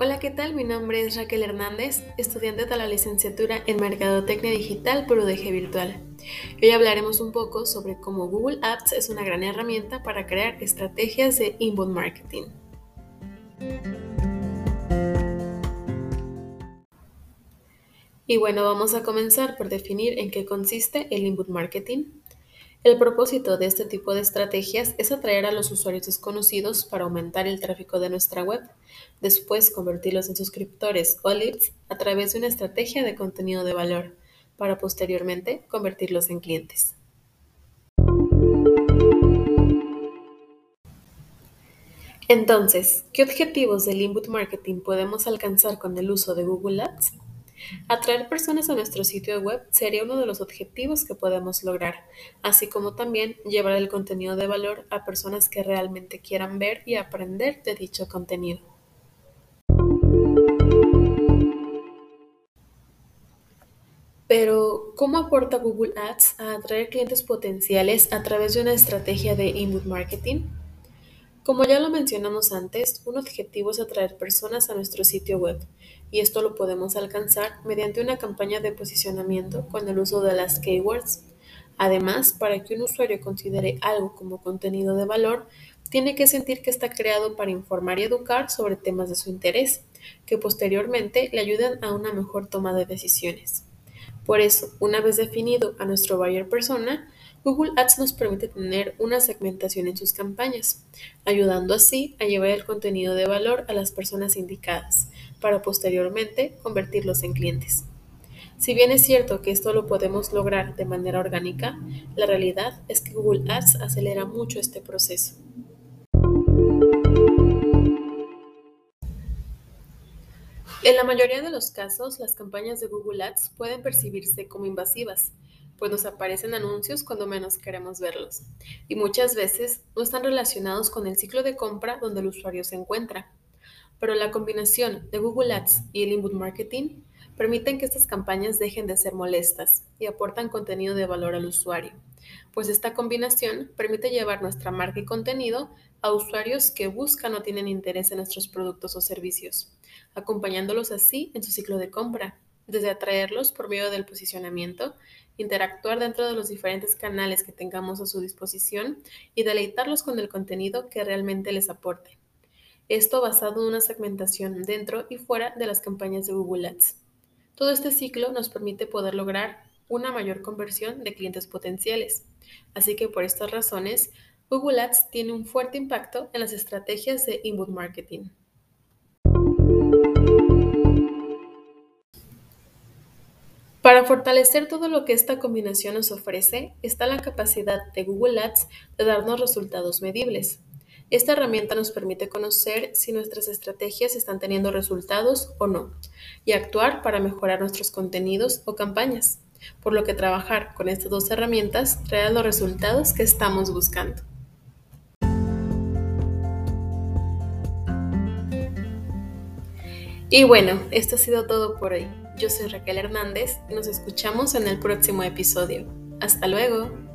Hola, ¿qué tal? Mi nombre es Raquel Hernández, estudiante de la licenciatura en Mercadotecnia Digital por UDG Virtual. Hoy hablaremos un poco sobre cómo Google Apps es una gran herramienta para crear estrategias de inbound marketing. Y bueno, vamos a comenzar por definir en qué consiste el inbound marketing. El propósito de este tipo de estrategias es atraer a los usuarios desconocidos para aumentar el tráfico de nuestra web, después convertirlos en suscriptores o leads a través de una estrategia de contenido de valor, para posteriormente convertirlos en clientes. Entonces, ¿qué objetivos del inbound marketing podemos alcanzar con el uso de Google Ads? Atraer personas a nuestro sitio web sería uno de los objetivos que podemos lograr, así como también llevar el contenido de valor a personas que realmente quieran ver y aprender de dicho contenido. Pero, ¿cómo aporta Google Ads a atraer clientes potenciales a través de una estrategia de inbound marketing? Como ya lo mencionamos antes, un objetivo es atraer personas a nuestro sitio web, y esto lo podemos alcanzar mediante una campaña de posicionamiento con el uso de las keywords. Además, para que un usuario considere algo como contenido de valor, tiene que sentir que está creado para informar y educar sobre temas de su interés, que posteriormente le ayuden a una mejor toma de decisiones. Por eso, una vez definido a nuestro buyer persona, Google Ads nos permite tener una segmentación en sus campañas, ayudando así a llevar el contenido de valor a las personas indicadas, para posteriormente convertirlos en clientes. Si bien es cierto que esto lo podemos lograr de manera orgánica, la realidad es que Google Ads acelera mucho este proceso. En la mayoría de los casos, las campañas de Google Ads pueden percibirse como invasivas, pues nos aparecen anuncios cuando menos queremos verlos, y muchas veces no están relacionados con el ciclo de compra donde el usuario se encuentra. Pero la combinación de Google Ads y el inbound marketing permiten que estas campañas dejen de ser molestas y aportan contenido de valor al usuario, pues esta combinación permite llevar nuestra marca y contenido a usuarios que buscan o tienen interés en nuestros productos o servicios, acompañándolos así en su ciclo de compra desde atraerlos por medio del posicionamiento, interactuar dentro de los diferentes canales que tengamos a su disposición y deleitarlos con el contenido que realmente les aporte. Esto basado en una segmentación dentro y fuera de las campañas de Google Ads. Todo este ciclo nos permite poder lograr una mayor conversión de clientes potenciales. Así que por estas razones, Google Ads tiene un fuerte impacto en las estrategias de inbound marketing. Para fortalecer todo lo que esta combinación nos ofrece, está la capacidad de Google Ads de darnos resultados medibles. Esta herramienta nos permite conocer si nuestras estrategias están teniendo resultados o no, y actuar para mejorar nuestros contenidos o campañas, por lo que trabajar con estas dos herramientas traerá los resultados que estamos buscando. Y bueno, esto ha sido todo por hoy. Yo soy Raquel Hernández y nos escuchamos en el próximo episodio. Hasta luego.